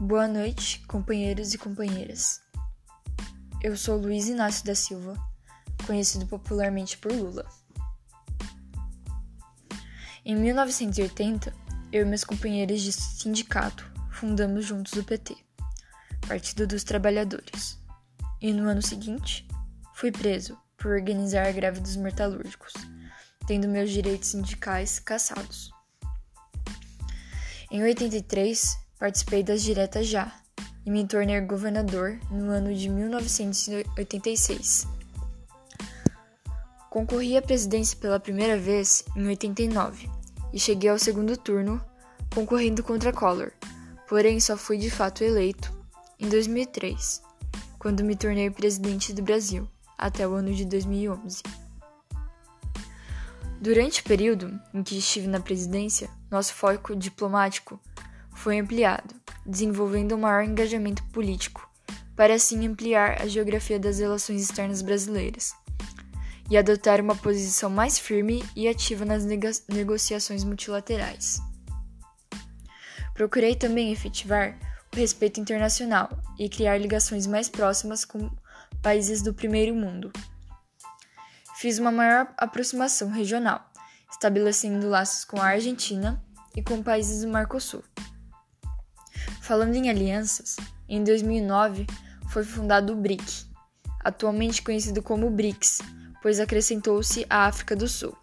Boa noite, companheiros e companheiras. Eu sou Luiz Inácio da Silva, conhecido popularmente por Lula. Em 1980, eu e meus companheiros de sindicato fundamos juntos o PT, Partido dos Trabalhadores. E no ano seguinte, fui preso por organizar a greve dos metalúrgicos, tendo meus direitos sindicais cassados. Em 83, participei das diretas já e me tornei governador no ano de 1986. Concorri à presidência pela primeira vez em 89 e cheguei ao segundo turno concorrendo contra Collor, porém só fui de fato eleito em 2003, quando me tornei presidente do Brasil, até o ano de 2011. Durante o período em que estive na presidência, nosso foco diplomático foi ampliado, desenvolvendo um maior engajamento político, para assim ampliar a geografia das relações externas brasileiras e adotar uma posição mais firme e ativa nas negociações multilaterais. Procurei também efetivar o respeito internacional e criar ligações mais próximas com países do primeiro mundo. Fiz uma maior aproximação regional, estabelecendo laços com a Argentina e com países do Mercosul. Falando em alianças, em 2009 foi fundado o BRIC, atualmente conhecido como BRICS, pois acrescentou-se a África do Sul.